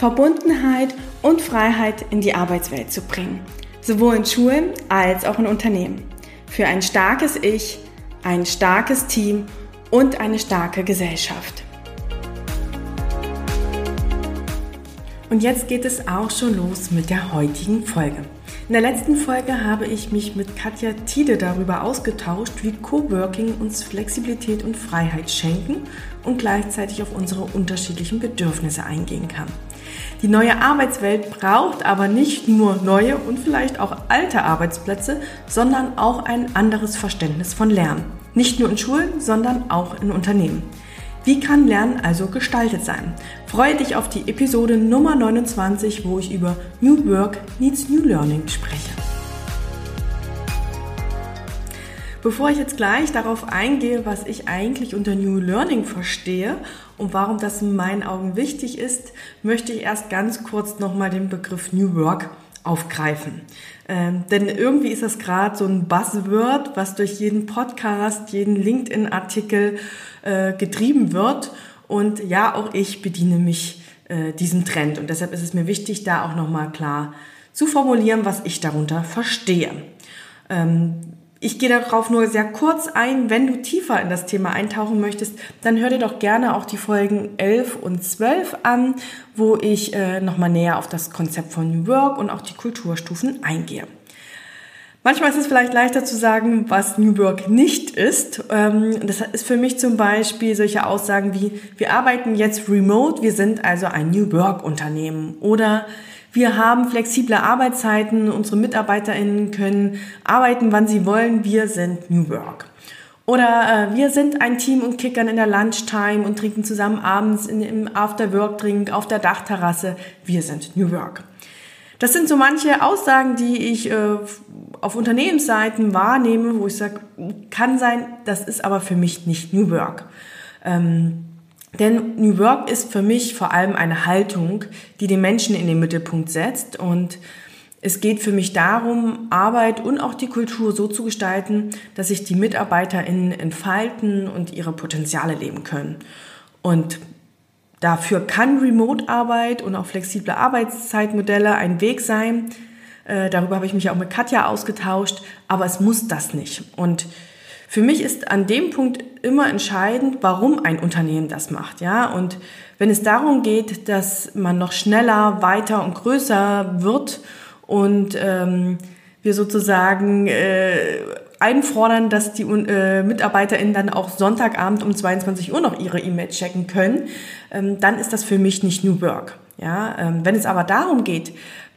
Verbundenheit und Freiheit in die Arbeitswelt zu bringen, sowohl in Schulen als auch in Unternehmen. Für ein starkes Ich, ein starkes Team und eine starke Gesellschaft. Und jetzt geht es auch schon los mit der heutigen Folge. In der letzten Folge habe ich mich mit Katja Tiede darüber ausgetauscht, wie Coworking uns Flexibilität und Freiheit schenken und gleichzeitig auf unsere unterschiedlichen Bedürfnisse eingehen kann. Die neue Arbeitswelt braucht aber nicht nur neue und vielleicht auch alte Arbeitsplätze, sondern auch ein anderes Verständnis von Lernen. Nicht nur in Schulen, sondern auch in Unternehmen. Wie kann Lernen also gestaltet sein? Freue dich auf die Episode Nummer 29, wo ich über New Work Needs New Learning spreche. Bevor ich jetzt gleich darauf eingehe, was ich eigentlich unter New Learning verstehe und warum das in meinen Augen wichtig ist, möchte ich erst ganz kurz nochmal den Begriff New Work aufgreifen. Ähm, denn irgendwie ist das gerade so ein Buzzword, was durch jeden Podcast, jeden LinkedIn-Artikel äh, getrieben wird. Und ja, auch ich bediene mich äh, diesem Trend. Und deshalb ist es mir wichtig, da auch nochmal klar zu formulieren, was ich darunter verstehe. Ähm, ich gehe darauf nur sehr kurz ein. Wenn du tiefer in das Thema eintauchen möchtest, dann hör dir doch gerne auch die Folgen 11 und 12 an, wo ich äh, nochmal näher auf das Konzept von New Work und auch die Kulturstufen eingehe. Manchmal ist es vielleicht leichter zu sagen, was New Work nicht ist. Ähm, das ist für mich zum Beispiel solche Aussagen wie, wir arbeiten jetzt remote, wir sind also ein New Work Unternehmen oder wir haben flexible Arbeitszeiten, unsere MitarbeiterInnen können arbeiten, wann sie wollen, wir sind New Work. Oder äh, wir sind ein Team und kickern in der Lunchtime und trinken zusammen abends in, im After-Work-Drink auf der Dachterrasse. Wir sind New Work. Das sind so manche Aussagen, die ich äh, auf Unternehmensseiten wahrnehme, wo ich sage, kann sein, das ist aber für mich nicht New Work. Ähm, denn New Work ist für mich vor allem eine Haltung, die den Menschen in den Mittelpunkt setzt und es geht für mich darum, Arbeit und auch die Kultur so zu gestalten, dass sich die MitarbeiterInnen entfalten und ihre Potenziale leben können. Und dafür kann Remote-Arbeit und auch flexible Arbeitszeitmodelle ein Weg sein. Äh, darüber habe ich mich auch mit Katja ausgetauscht, aber es muss das nicht. Und für mich ist an dem Punkt immer entscheidend, warum ein Unternehmen das macht, ja. Und wenn es darum geht, dass man noch schneller, weiter und größer wird und ähm, wir sozusagen äh, einfordern, dass die äh, MitarbeiterInnen dann auch Sonntagabend um 22 Uhr noch ihre E-Mail checken können, ähm, dann ist das für mich nicht New Work. Ja, ähm, wenn es aber darum geht,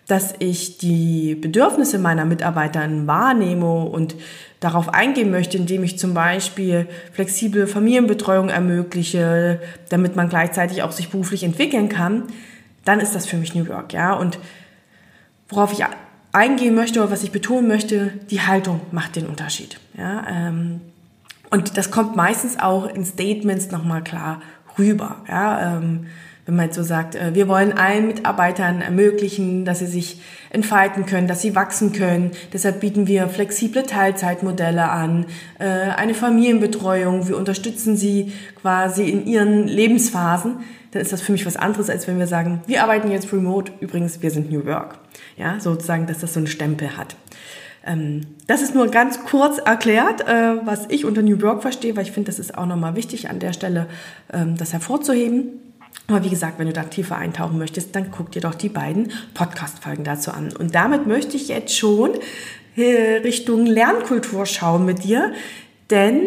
dass ich die Bedürfnisse meiner Mitarbeiter wahrnehme und darauf eingehen möchte, indem ich zum Beispiel flexible Familienbetreuung ermögliche, damit man gleichzeitig auch sich beruflich entwickeln kann, dann ist das für mich New Work, ja. Und worauf ich eingehen möchte oder was ich betonen möchte, die Haltung macht den Unterschied, ja. Ähm, und das kommt meistens auch in Statements nochmal klar rüber, ja. Wenn man jetzt so sagt, äh, wir wollen allen Mitarbeitern ermöglichen, dass sie sich entfalten können, dass sie wachsen können. Deshalb bieten wir flexible Teilzeitmodelle an, äh, eine Familienbetreuung. Wir unterstützen sie quasi in ihren Lebensphasen. Dann ist das für mich was anderes, als wenn wir sagen, wir arbeiten jetzt remote. Übrigens, wir sind New Work. Ja, sozusagen, dass das so einen Stempel hat. Ähm, das ist nur ganz kurz erklärt, äh, was ich unter New Work verstehe, weil ich finde, das ist auch nochmal wichtig an der Stelle, ähm, das hervorzuheben. Aber wie gesagt, wenn du da tiefer eintauchen möchtest, dann guck dir doch die beiden Podcast-Folgen dazu an. Und damit möchte ich jetzt schon äh, Richtung Lernkultur schauen mit dir, denn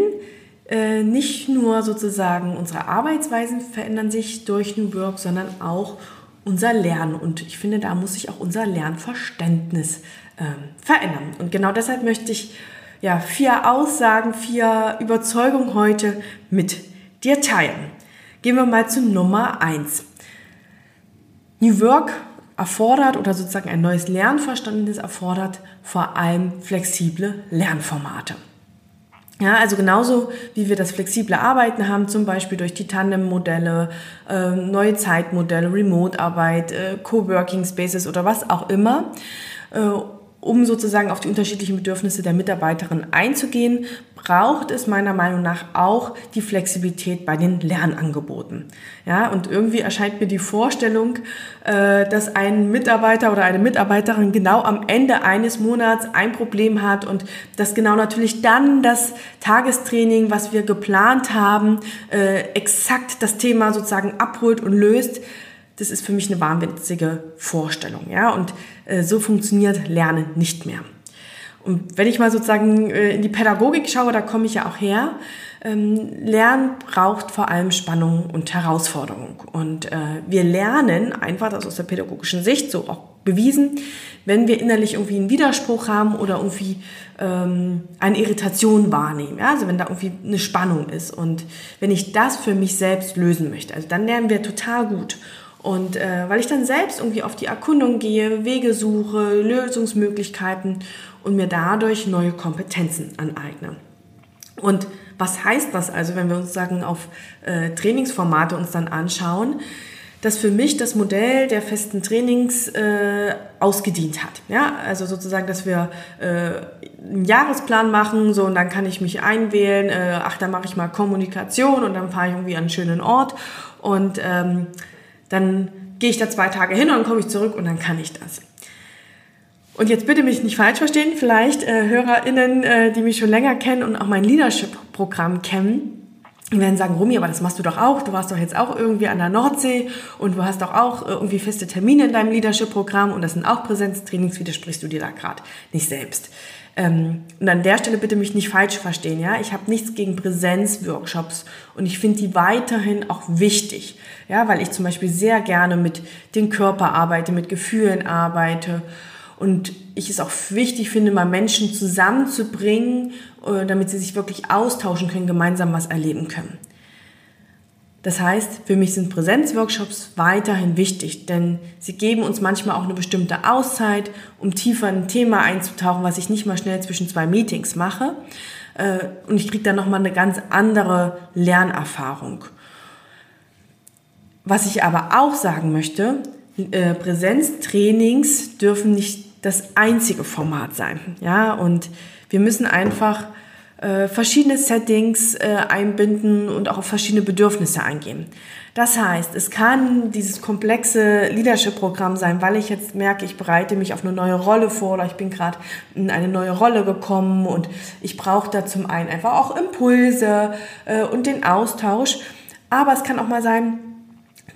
äh, nicht nur sozusagen unsere Arbeitsweisen verändern sich durch New Work, sondern auch unser Lernen. Und ich finde, da muss sich auch unser Lernverständnis äh, verändern. Und genau deshalb möchte ich ja vier Aussagen, vier Überzeugungen heute mit dir teilen. Gehen wir mal zu Nummer eins. New Work erfordert oder sozusagen ein neues Lernverständnis erfordert vor allem flexible Lernformate. Ja, also genauso wie wir das flexible Arbeiten haben, zum Beispiel durch die Tandem-Modelle, äh, neue Zeitmodelle, Remote-Arbeit, äh, Coworking Spaces oder was auch immer, äh, um sozusagen auf die unterschiedlichen Bedürfnisse der Mitarbeiterin einzugehen, braucht es meiner Meinung nach auch die Flexibilität bei den Lernangeboten. Ja, und irgendwie erscheint mir die Vorstellung, äh, dass ein Mitarbeiter oder eine Mitarbeiterin genau am Ende eines Monats ein Problem hat und dass genau natürlich dann das Tagestraining, was wir geplant haben, äh, exakt das Thema sozusagen abholt und löst das ist für mich eine wahnwitzige Vorstellung. Ja? Und äh, so funktioniert Lernen nicht mehr. Und wenn ich mal sozusagen äh, in die Pädagogik schaue, da komme ich ja auch her, ähm, Lernen braucht vor allem Spannung und Herausforderung. Und äh, wir lernen einfach, das aus der pädagogischen Sicht so auch bewiesen, wenn wir innerlich irgendwie einen Widerspruch haben oder irgendwie ähm, eine Irritation wahrnehmen. Ja? Also wenn da irgendwie eine Spannung ist. Und wenn ich das für mich selbst lösen möchte, also dann lernen wir total gut. Und äh, weil ich dann selbst irgendwie auf die Erkundung gehe, Wege suche, Lösungsmöglichkeiten und mir dadurch neue Kompetenzen aneigne. Und was heißt das also, wenn wir uns sagen auf äh, Trainingsformate uns dann anschauen? dass für mich das Modell der festen Trainings äh, ausgedient hat. Ja, also sozusagen, dass wir äh, einen Jahresplan machen, so und dann kann ich mich einwählen. Äh, ach, dann mache ich mal Kommunikation und dann fahre ich irgendwie an einen schönen Ort und ähm, dann gehe ich da zwei Tage hin und dann komme ich zurück und dann kann ich das. Und jetzt bitte mich nicht falsch verstehen, vielleicht äh, HörerInnen, äh, die mich schon länger kennen und auch mein Leadership-Programm kennen, werden sagen, Rumi, aber das machst du doch auch. Du warst doch jetzt auch irgendwie an der Nordsee und du hast doch auch irgendwie feste Termine in deinem Leadership-Programm und das sind auch Präsenztrainings. Widersprichst du dir da gerade nicht selbst? Ähm, und an der Stelle bitte mich nicht falsch verstehen, ja. Ich habe nichts gegen Präsenzworkshops und ich finde die weiterhin auch wichtig, ja, weil ich zum Beispiel sehr gerne mit dem Körper arbeite, mit Gefühlen arbeite und ich es auch wichtig finde, mal Menschen zusammenzubringen, äh, damit sie sich wirklich austauschen können, gemeinsam was erleben können. Das heißt, für mich sind Präsenzworkshops weiterhin wichtig, denn sie geben uns manchmal auch eine bestimmte Auszeit, um tiefer in ein Thema einzutauchen, was ich nicht mal schnell zwischen zwei Meetings mache. Äh, und ich kriege dann nochmal eine ganz andere Lernerfahrung. Was ich aber auch sagen möchte, äh, Präsenztrainings dürfen nicht das einzige Format sein. Ja, und wir müssen einfach äh, verschiedene Settings äh, einbinden und auch auf verschiedene Bedürfnisse eingehen. Das heißt, es kann dieses komplexe Leadership-Programm sein, weil ich jetzt merke, ich bereite mich auf eine neue Rolle vor oder ich bin gerade in eine neue Rolle gekommen und ich brauche da zum einen einfach auch Impulse äh, und den Austausch. Aber es kann auch mal sein,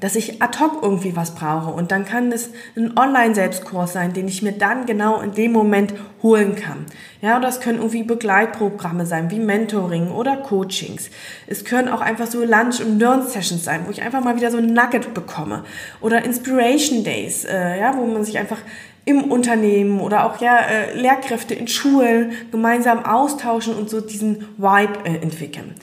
dass ich ad hoc irgendwie was brauche. Und dann kann es ein Online-Selbstkurs sein, den ich mir dann genau in dem Moment holen kann. Ja, oder es können irgendwie Begleitprogramme sein, wie Mentoring oder Coachings. Es können auch einfach so Lunch- und Learn-Sessions sein, wo ich einfach mal wieder so ein Nugget bekomme. Oder Inspiration Days, äh, ja, wo man sich einfach im Unternehmen oder auch ja äh, Lehrkräfte in Schulen gemeinsam austauschen und so diesen Vibe äh, entwickeln.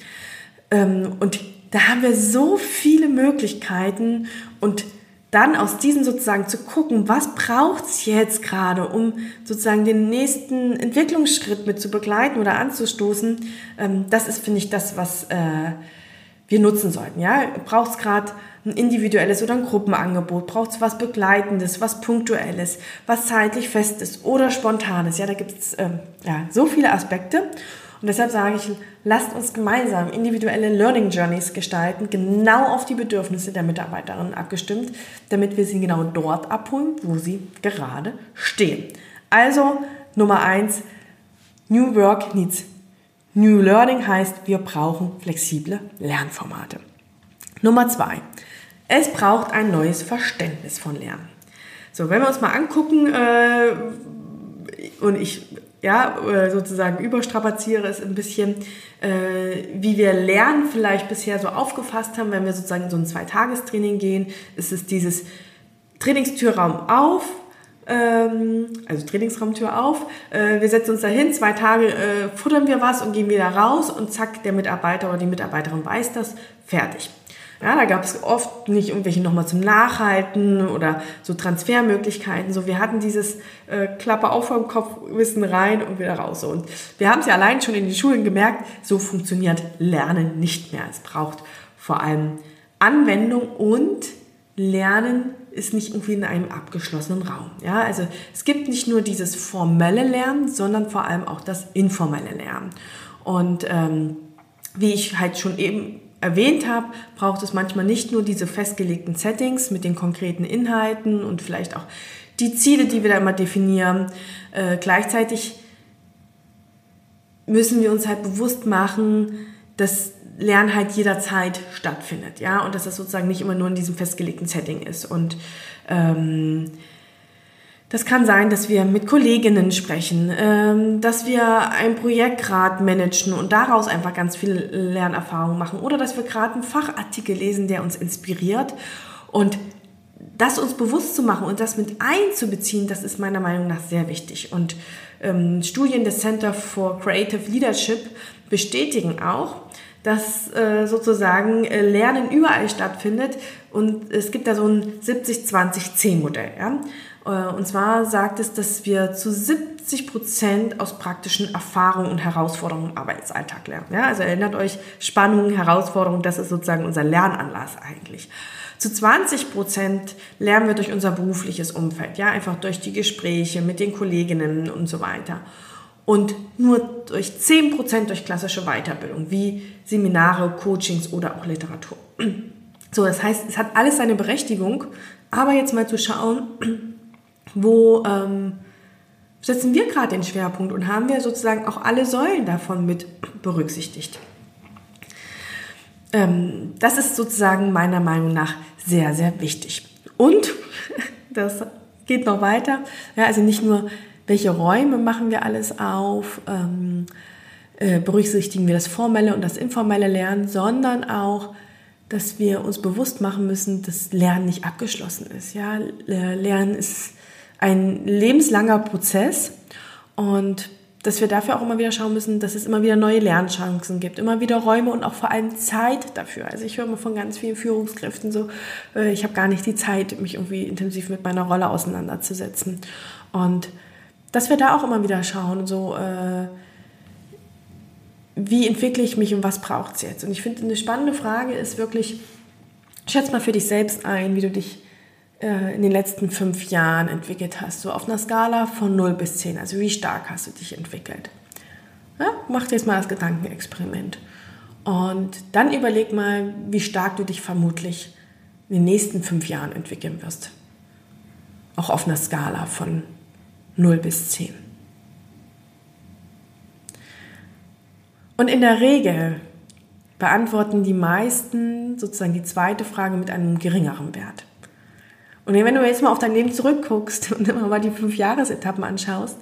Ähm, und da haben wir so viele Möglichkeiten und dann aus diesen sozusagen zu gucken, was braucht es jetzt gerade, um sozusagen den nächsten Entwicklungsschritt mit zu begleiten oder anzustoßen, ähm, das ist, finde ich, das, was äh, wir nutzen sollten. Ja? Braucht es gerade ein individuelles oder ein Gruppenangebot? Braucht es was Begleitendes, was Punktuelles, was zeitlich Festes oder Spontanes? Ja, da gibt es ähm, ja, so viele Aspekte. Und deshalb sage ich, lasst uns gemeinsam individuelle Learning Journeys gestalten, genau auf die Bedürfnisse der Mitarbeiterinnen abgestimmt, damit wir sie genau dort abholen, wo sie gerade stehen. Also Nummer eins, New Work needs New Learning heißt, wir brauchen flexible Lernformate. Nummer zwei, es braucht ein neues Verständnis von Lernen. So, wenn wir uns mal angucken, äh, und ich ja, sozusagen überstrapaziere es ein bisschen, äh, wie wir Lernen vielleicht bisher so aufgefasst haben, wenn wir sozusagen in so ein Zweitagestraining gehen, ist es dieses Trainingstürraum auf, ähm, also Trainingsraumtür auf, äh, wir setzen uns dahin, zwei Tage äh, futtern wir was und gehen wieder raus und zack, der Mitarbeiter oder die Mitarbeiterin weiß das, fertig. Ja, da gab es oft nicht irgendwelche nochmal zum Nachhalten oder so Transfermöglichkeiten. So, wir hatten dieses äh, Klappe auf vom Kopf, Wissen rein und wieder raus. Und wir haben es ja allein schon in den Schulen gemerkt, so funktioniert Lernen nicht mehr. Es braucht vor allem Anwendung und Lernen ist nicht irgendwie in einem abgeschlossenen Raum. Ja, also es gibt nicht nur dieses formelle Lernen, sondern vor allem auch das informelle Lernen. Und ähm, wie ich halt schon eben erwähnt habe, braucht es manchmal nicht nur diese festgelegten Settings mit den konkreten Inhalten und vielleicht auch die Ziele, die wir da immer definieren. Äh, gleichzeitig müssen wir uns halt bewusst machen, dass Lernen halt jederzeit stattfindet, ja, und dass das sozusagen nicht immer nur in diesem festgelegten Setting ist. Und ähm, das kann sein, dass wir mit Kolleginnen sprechen, ähm, dass wir ein Projekt gerade managen und daraus einfach ganz viel Lernerfahrung machen oder dass wir gerade einen Fachartikel lesen, der uns inspiriert und das uns bewusst zu machen und das mit einzubeziehen, das ist meiner Meinung nach sehr wichtig. Und ähm, Studien des Center for Creative Leadership bestätigen auch, dass äh, sozusagen äh, Lernen überall stattfindet und es gibt da so ein 70-20-10-Modell. Ja? Äh, und zwar sagt es, dass wir zu 70 Prozent aus praktischen Erfahrungen und Herausforderungen im Arbeitsalltag lernen. Ja? Also erinnert euch, Spannungen, Herausforderungen, das ist sozusagen unser Lernanlass eigentlich. Zu 20 Prozent lernen wir durch unser berufliches Umfeld, ja, einfach durch die Gespräche mit den Kolleginnen und so weiter und nur durch 10% durch klassische Weiterbildung, wie Seminare, Coachings oder auch Literatur. So, das heißt, es hat alles seine Berechtigung, aber jetzt mal zu schauen, wo ähm, setzen wir gerade den Schwerpunkt und haben wir sozusagen auch alle Säulen davon mit berücksichtigt. Ähm, das ist sozusagen meiner Meinung nach sehr, sehr wichtig. Und das geht noch weiter. Ja, also nicht nur welche Räume machen wir alles auf, ähm, äh, berücksichtigen wir das formelle und das informelle Lernen, sondern auch, dass wir uns bewusst machen müssen, dass Lernen nicht abgeschlossen ist. Ja? Lernen ist ein lebenslanger Prozess und dass wir dafür auch immer wieder schauen müssen, dass es immer wieder neue Lernchancen gibt, immer wieder Räume und auch vor allem Zeit dafür. Also ich höre immer von ganz vielen Führungskräften so, äh, ich habe gar nicht die Zeit, mich irgendwie intensiv mit meiner Rolle auseinanderzusetzen. Und dass wir da auch immer wieder schauen, so äh, wie entwickle ich mich und was braucht es jetzt? Und ich finde, eine spannende Frage ist wirklich, schätze mal für dich selbst ein, wie du dich äh, in den letzten fünf Jahren entwickelt hast. So auf einer Skala von 0 bis 10. Also wie stark hast du dich entwickelt? Ja, mach dir jetzt mal das Gedankenexperiment. Und dann überleg mal, wie stark du dich vermutlich in den nächsten fünf Jahren entwickeln wirst. Auch auf einer Skala von 0 bis 10. Und in der Regel beantworten die meisten sozusagen die zweite Frage mit einem geringeren Wert. Und wenn du jetzt mal auf dein Leben zurückguckst und immer mal die fünf Jahresetappen anschaust,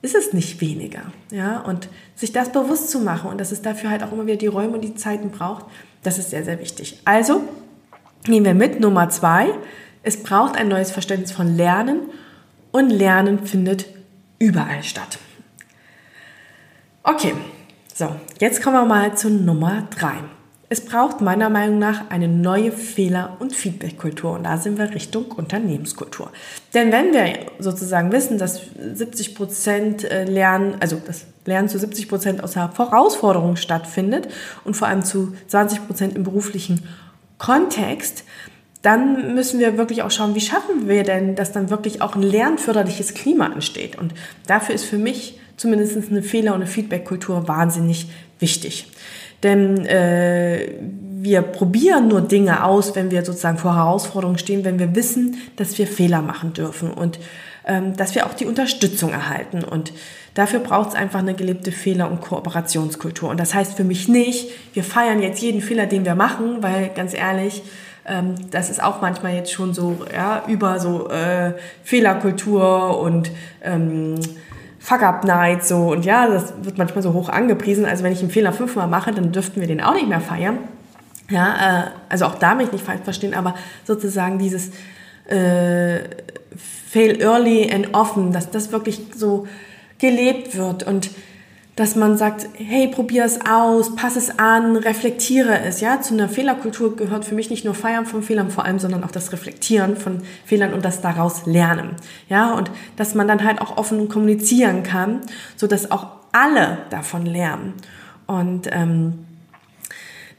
ist es nicht weniger. Ja? Und sich das bewusst zu machen und dass es dafür halt auch immer wieder die Räume und die Zeiten braucht, das ist sehr, sehr wichtig. Also nehmen wir mit Nummer zwei. Es braucht ein neues Verständnis von Lernen und Lernen findet überall statt. Okay, so, jetzt kommen wir mal zu Nummer drei. Es braucht meiner Meinung nach eine neue Fehler- und Feedbackkultur und da sind wir Richtung Unternehmenskultur. Denn wenn wir sozusagen wissen, dass 70 Prozent äh, Lernen, also das Lernen zu 70 Prozent aus der Herausforderung stattfindet und vor allem zu 20 Prozent im beruflichen Kontext, dann müssen wir wirklich auch schauen, wie schaffen wir denn, dass dann wirklich auch ein lernförderliches Klima entsteht. Und dafür ist für mich zumindest eine Fehler- und eine Feedback-Kultur wahnsinnig wichtig. Denn äh, wir probieren nur Dinge aus, wenn wir sozusagen vor Herausforderungen stehen, wenn wir wissen, dass wir Fehler machen dürfen und ähm, dass wir auch die Unterstützung erhalten. Und dafür braucht es einfach eine gelebte Fehler- und Kooperationskultur. Und das heißt für mich nicht, wir feiern jetzt jeden Fehler, den wir machen, weil ganz ehrlich, ähm, das ist auch manchmal jetzt schon so ja, über so äh, Fehlerkultur und ähm, Fuck-Up-Night so und ja, das wird manchmal so hoch angepriesen. Also wenn ich einen Fehler fünfmal mache, dann dürften wir den auch nicht mehr feiern. Ja, äh, also auch da mich nicht falsch verstehen, aber sozusagen dieses äh, Fail early and often, dass das wirklich so gelebt wird und dass man sagt, hey, probier es aus, pass es an, reflektiere es. Ja, zu einer Fehlerkultur gehört für mich nicht nur Feiern von Fehlern vor allem, sondern auch das Reflektieren von Fehlern und das daraus lernen. Ja, und dass man dann halt auch offen kommunizieren kann, so dass auch alle davon lernen. Und ähm,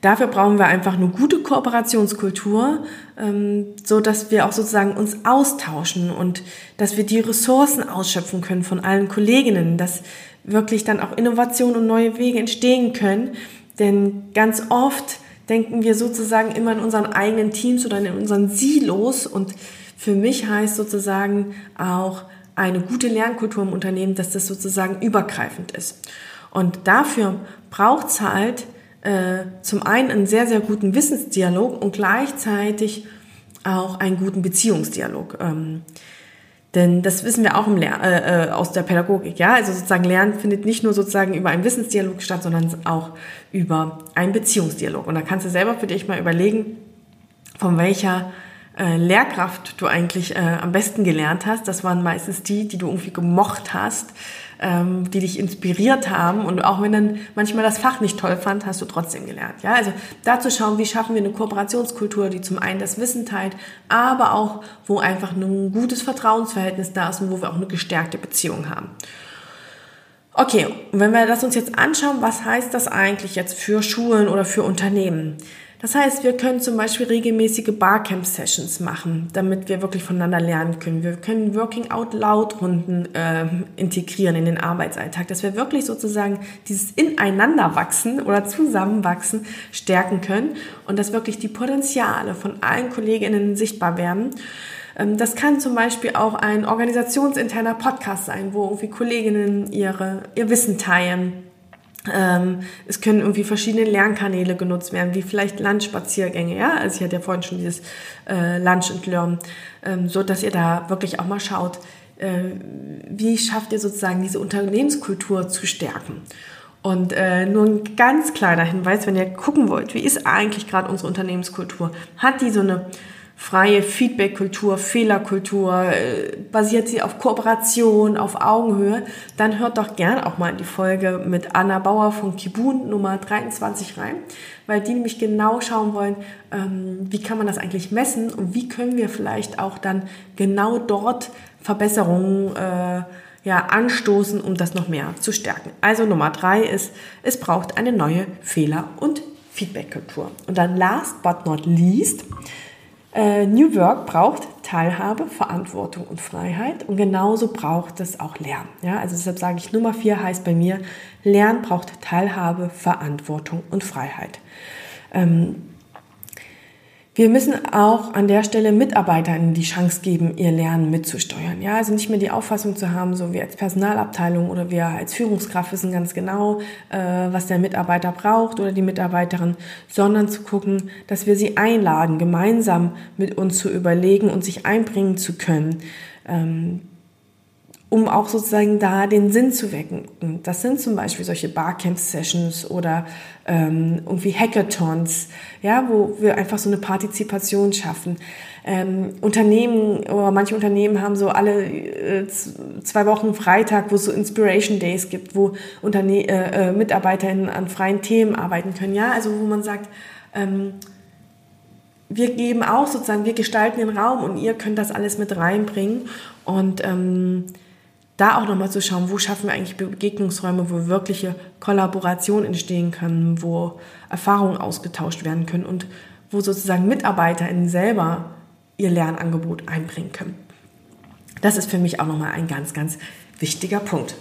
Dafür brauchen wir einfach eine gute Kooperationskultur, ähm, so dass wir auch sozusagen uns austauschen und dass wir die Ressourcen ausschöpfen können von allen Kolleginnen, dass wirklich dann auch Innovationen und neue Wege entstehen können. Denn ganz oft denken wir sozusagen immer in unseren eigenen Teams oder in unseren Silos. Und für mich heißt sozusagen auch eine gute Lernkultur im Unternehmen, dass das sozusagen übergreifend ist. Und dafür braucht es halt äh, zum einen einen sehr, sehr guten Wissensdialog und gleichzeitig auch einen guten Beziehungsdialog. Ähm, denn das wissen wir auch im Lehr äh, äh, aus der Pädagogik. Ja? Also sozusagen Lernen findet nicht nur sozusagen über einen Wissensdialog statt, sondern auch über einen Beziehungsdialog. Und da kannst du selber für dich mal überlegen, von welcher äh, Lehrkraft du eigentlich äh, am besten gelernt hast. Das waren meistens die, die du irgendwie gemocht hast, ähm, die dich inspiriert haben. Und auch wenn dann manchmal das Fach nicht toll fand, hast du trotzdem gelernt. Ja, also dazu schauen, wie schaffen wir eine Kooperationskultur, die zum einen das Wissen teilt, aber auch, wo einfach ein gutes Vertrauensverhältnis da ist und wo wir auch eine gestärkte Beziehung haben. Okay, wenn wir das uns jetzt anschauen, was heißt das eigentlich jetzt für Schulen oder für Unternehmen? Das heißt, wir können zum Beispiel regelmäßige Barcamp-Sessions machen, damit wir wirklich voneinander lernen können. Wir können Working Out Loud-Runden äh, integrieren in den Arbeitsalltag, dass wir wirklich sozusagen dieses Ineinanderwachsen oder Zusammenwachsen stärken können und dass wirklich die Potenziale von allen Kolleginnen sichtbar werden. Ähm, das kann zum Beispiel auch ein organisationsinterner Podcast sein, wo irgendwie Kolleginnen ihre, ihr Wissen teilen es können irgendwie verschiedene Lernkanäle genutzt werden, wie vielleicht Lunchspaziergänge. Ja, also ich hatte ja vorhin schon dieses äh, Lunch and Learn, ähm, so dass ihr da wirklich auch mal schaut, äh, wie schafft ihr sozusagen diese Unternehmenskultur zu stärken. Und äh, nur ein ganz kleiner Hinweis, wenn ihr gucken wollt, wie ist eigentlich gerade unsere Unternehmenskultur? Hat die so eine freie Feedback-Kultur, Fehlerkultur, äh, basiert sie auf Kooperation, auf Augenhöhe, dann hört doch gern auch mal in die Folge mit Anna Bauer von Kibun Nummer 23 rein, weil die nämlich genau schauen wollen, ähm, wie kann man das eigentlich messen und wie können wir vielleicht auch dann genau dort Verbesserungen äh, ja, anstoßen, um das noch mehr zu stärken. Also Nummer drei ist, es braucht eine neue Fehler- und Feedback-Kultur. Und dann last but not least, äh, New Work braucht Teilhabe, Verantwortung und Freiheit und genauso braucht es auch Lernen. Ja, also deshalb sage ich Nummer vier heißt bei mir, Lernen braucht Teilhabe, Verantwortung und Freiheit. Ähm, wir müssen auch an der Stelle Mitarbeitern die Chance geben, ihr Lernen mitzusteuern. Ja, also nicht mehr die Auffassung zu haben, so wir als Personalabteilung oder wir als Führungskraft wissen ganz genau, äh, was der Mitarbeiter braucht oder die Mitarbeiterin, sondern zu gucken, dass wir sie einladen, gemeinsam mit uns zu überlegen und sich einbringen zu können. Ähm, um auch sozusagen da den Sinn zu wecken. Das sind zum Beispiel solche Barcamp-Sessions oder ähm, irgendwie Hackathons, ja, wo wir einfach so eine Partizipation schaffen. Ähm, Unternehmen oder manche Unternehmen haben so alle äh, zwei Wochen Freitag, wo es so Inspiration Days gibt, wo Unterne äh, äh, MitarbeiterInnen an freien Themen arbeiten können. Ja, also wo man sagt, ähm, wir geben auch sozusagen, wir gestalten den Raum und ihr könnt das alles mit reinbringen und ähm, da auch nochmal zu schauen, wo schaffen wir eigentlich Begegnungsräume, wo wirkliche Kollaboration entstehen kann, wo Erfahrungen ausgetauscht werden können und wo sozusagen MitarbeiterInnen selber ihr Lernangebot einbringen können. Das ist für mich auch nochmal ein ganz, ganz wichtiger Punkt.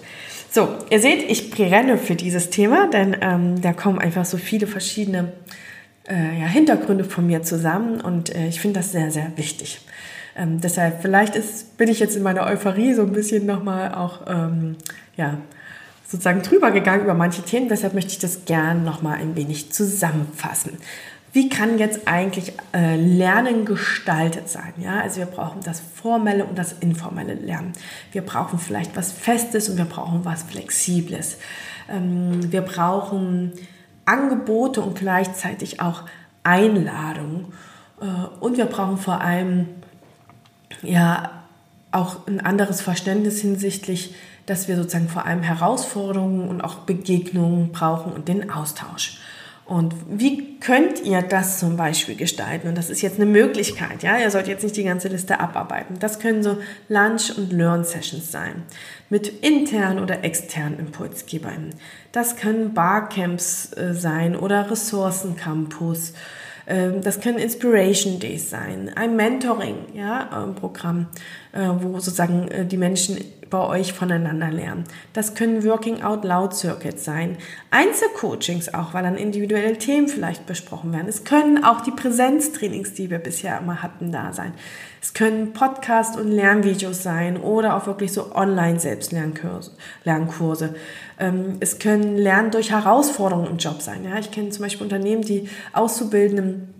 So, ihr seht, ich brenne für dieses Thema, denn ähm, da kommen einfach so viele verschiedene äh, ja, Hintergründe von mir zusammen und äh, ich finde das sehr, sehr wichtig. Ähm, deshalb, vielleicht ist, bin ich jetzt in meiner Euphorie so ein bisschen nochmal auch, ähm, ja, sozusagen drüber gegangen über manche Themen. Deshalb möchte ich das gern nochmal ein wenig zusammenfassen. Wie kann jetzt eigentlich äh, Lernen gestaltet sein? Ja, also wir brauchen das formelle und das informelle Lernen. Wir brauchen vielleicht was Festes und wir brauchen was Flexibles. Ähm, wir brauchen Angebote und gleichzeitig auch Einladungen. Äh, und wir brauchen vor allem ja auch ein anderes Verständnis hinsichtlich dass wir sozusagen vor allem Herausforderungen und auch Begegnungen brauchen und den Austausch. Und wie könnt ihr das zum Beispiel gestalten? Und das ist jetzt eine Möglichkeit, ja. Ihr sollt jetzt nicht die ganze Liste abarbeiten. Das können so Lunch- und Learn-Sessions sein. Mit internen oder externen Impulsgebern. Das können Barcamps äh, sein oder Ressourcencampus. Ähm, das können Inspiration Days sein, ein Mentoring, ja, Programm, äh, wo sozusagen äh, die Menschen bei euch voneinander lernen. Das können Working Out Loud Circuits sein, Einzelcoachings auch, weil dann individuelle Themen vielleicht besprochen werden. Es können auch die Präsenztrainings, die wir bisher immer hatten, da sein. Es können Podcast- und Lernvideos sein oder auch wirklich so Online-Selbstlernkurse. Lernkurse. Ähm, es können Lernen durch Herausforderungen im Job sein. Ich kenne zum Beispiel Unternehmen, die Auszubildenden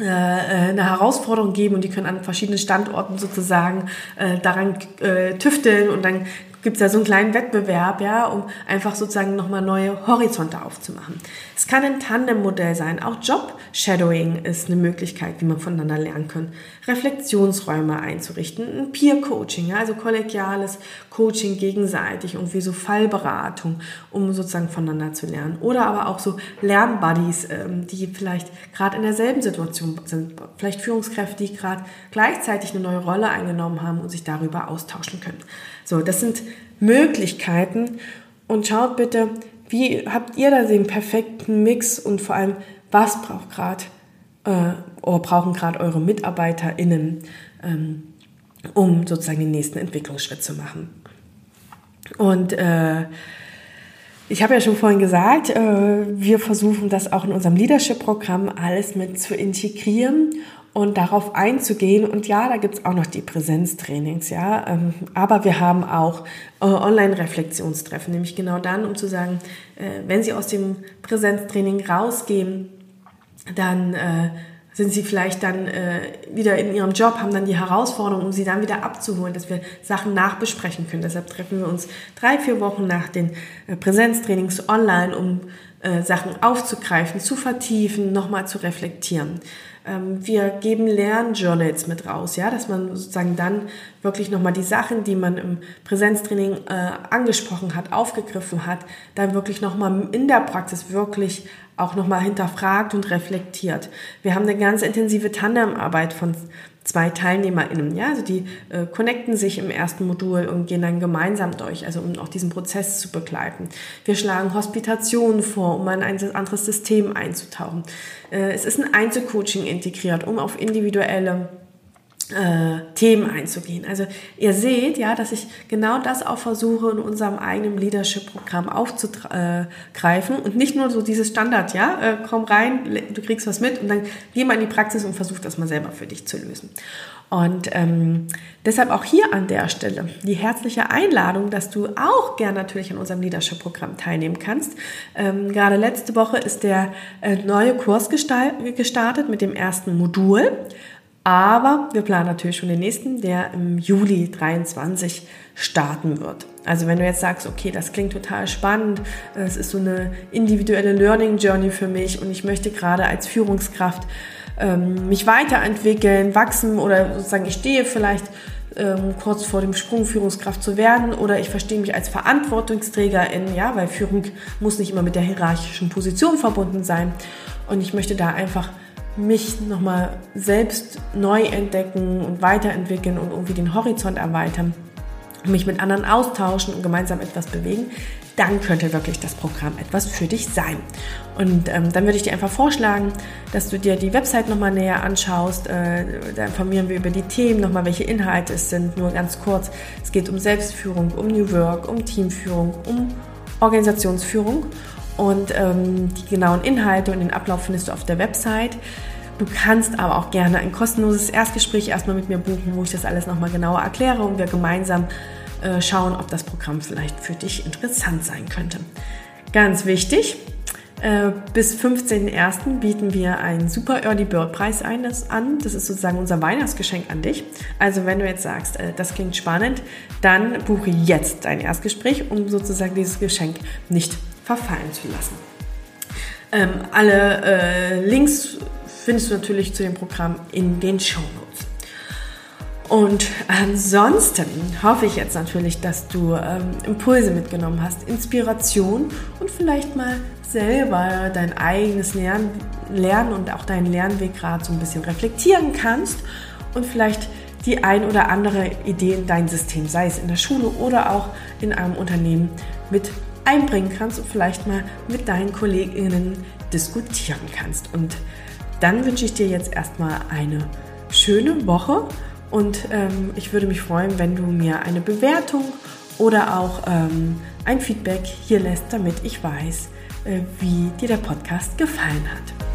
äh, eine Herausforderung geben und die können an verschiedenen Standorten sozusagen äh, daran äh, tüfteln und dann gibt es ja so einen kleinen Wettbewerb, ja, um einfach sozusagen nochmal neue Horizonte aufzumachen. Es kann ein Tandem-Modell sein. Auch Job-Shadowing ist eine Möglichkeit, wie man voneinander lernen kann. Reflexionsräume einzurichten, ein Peer-Coaching, ja, also kollegiales Coaching gegenseitig, irgendwie so Fallberatung, um sozusagen voneinander zu lernen. Oder aber auch so Lernbuddies, ähm, die vielleicht gerade in derselben Situation sind. Vielleicht Führungskräfte, die gerade gleichzeitig eine neue Rolle eingenommen haben und sich darüber austauschen können. So, das sind Möglichkeiten und schaut bitte, wie habt ihr da den perfekten Mix und vor allem, was braucht gerade äh, oder brauchen gerade eure MitarbeiterInnen, ähm, um sozusagen den nächsten Entwicklungsschritt zu machen. Und äh, ich habe ja schon vorhin gesagt, äh, wir versuchen das auch in unserem Leadership-Programm alles mit zu integrieren und darauf einzugehen. Und ja, da gibt's auch noch die Präsenztrainings, ja. Ähm, aber wir haben auch äh, Online-Reflexionstreffen, nämlich genau dann, um zu sagen, äh, wenn Sie aus dem Präsenztraining rausgehen, dann äh, sind sie vielleicht dann äh, wieder in ihrem Job, haben dann die Herausforderung, um sie dann wieder abzuholen, dass wir Sachen nachbesprechen können. Deshalb treffen wir uns drei, vier Wochen nach den äh, Präsenztrainings online, um äh, Sachen aufzugreifen, zu vertiefen, nochmal zu reflektieren. Ähm, wir geben Lernjournals mit raus, ja, dass man sozusagen dann wirklich nochmal die Sachen, die man im Präsenztraining äh, angesprochen hat, aufgegriffen hat, dann wirklich nochmal in der Praxis wirklich auch nochmal hinterfragt und reflektiert. Wir haben eine ganz intensive Tandemarbeit von zwei TeilnehmerInnen. Ja, also die äh, connecten sich im ersten Modul und gehen dann gemeinsam durch, also um auch diesen Prozess zu begleiten. Wir schlagen Hospitationen vor, um in ein anderes System einzutauchen. Äh, es ist ein Einzelcoaching integriert, um auf individuelle äh, Themen einzugehen. Also ihr seht ja, dass ich genau das auch versuche in unserem eigenen Leadership-Programm aufzugreifen und nicht nur so dieses Standard, ja, äh, komm rein, du kriegst was mit und dann geh mal in die Praxis und versuch das mal selber für dich zu lösen. Und ähm, deshalb auch hier an der Stelle die herzliche Einladung, dass du auch gern natürlich an unserem Leadership-Programm teilnehmen kannst. Ähm, gerade letzte Woche ist der äh, neue Kurs gestartet mit dem ersten Modul. Aber wir planen natürlich schon den nächsten, der im Juli 23 starten wird. Also wenn du jetzt sagst, okay, das klingt total spannend, es ist so eine individuelle Learning Journey für mich und ich möchte gerade als Führungskraft ähm, mich weiterentwickeln, wachsen oder sozusagen ich stehe vielleicht ähm, kurz vor dem Sprung Führungskraft zu werden oder ich verstehe mich als Verantwortungsträgerin, ja, weil Führung muss nicht immer mit der hierarchischen Position verbunden sein und ich möchte da einfach mich nochmal selbst neu entdecken und weiterentwickeln und irgendwie den Horizont erweitern, mich mit anderen austauschen und gemeinsam etwas bewegen, dann könnte wirklich das Programm etwas für dich sein. Und ähm, dann würde ich dir einfach vorschlagen, dass du dir die Website nochmal näher anschaust. Äh, da informieren wir über die Themen, nochmal welche Inhalte es sind. Nur ganz kurz, es geht um Selbstführung, um New Work, um Teamführung, um Organisationsführung. Und ähm, die genauen Inhalte und den Ablauf findest du auf der Website. Du kannst aber auch gerne ein kostenloses Erstgespräch erstmal mit mir buchen, wo ich das alles nochmal genauer erkläre und wir gemeinsam äh, schauen, ob das Programm vielleicht für dich interessant sein könnte. Ganz wichtig, äh, bis 15.01. bieten wir einen super Early Bird Preis an. Das ist sozusagen unser Weihnachtsgeschenk an dich. Also wenn du jetzt sagst, äh, das klingt spannend, dann buche jetzt dein Erstgespräch, um sozusagen dieses Geschenk nicht verfallen zu lassen. Ähm, alle äh, Links findest du natürlich zu dem Programm in den Show Notes. Und ansonsten hoffe ich jetzt natürlich, dass du ähm, Impulse mitgenommen hast, Inspiration und vielleicht mal selber dein eigenes Lernen, Lernen und auch deinen Lernweg gerade so ein bisschen reflektieren kannst und vielleicht die ein oder andere Idee in dein System, sei es in der Schule oder auch in einem Unternehmen, mit einbringen kannst und vielleicht mal mit deinen Kolleginnen diskutieren kannst. Und dann wünsche ich dir jetzt erstmal eine schöne Woche und ähm, ich würde mich freuen, wenn du mir eine Bewertung oder auch ähm, ein Feedback hier lässt, damit ich weiß, äh, wie dir der Podcast gefallen hat.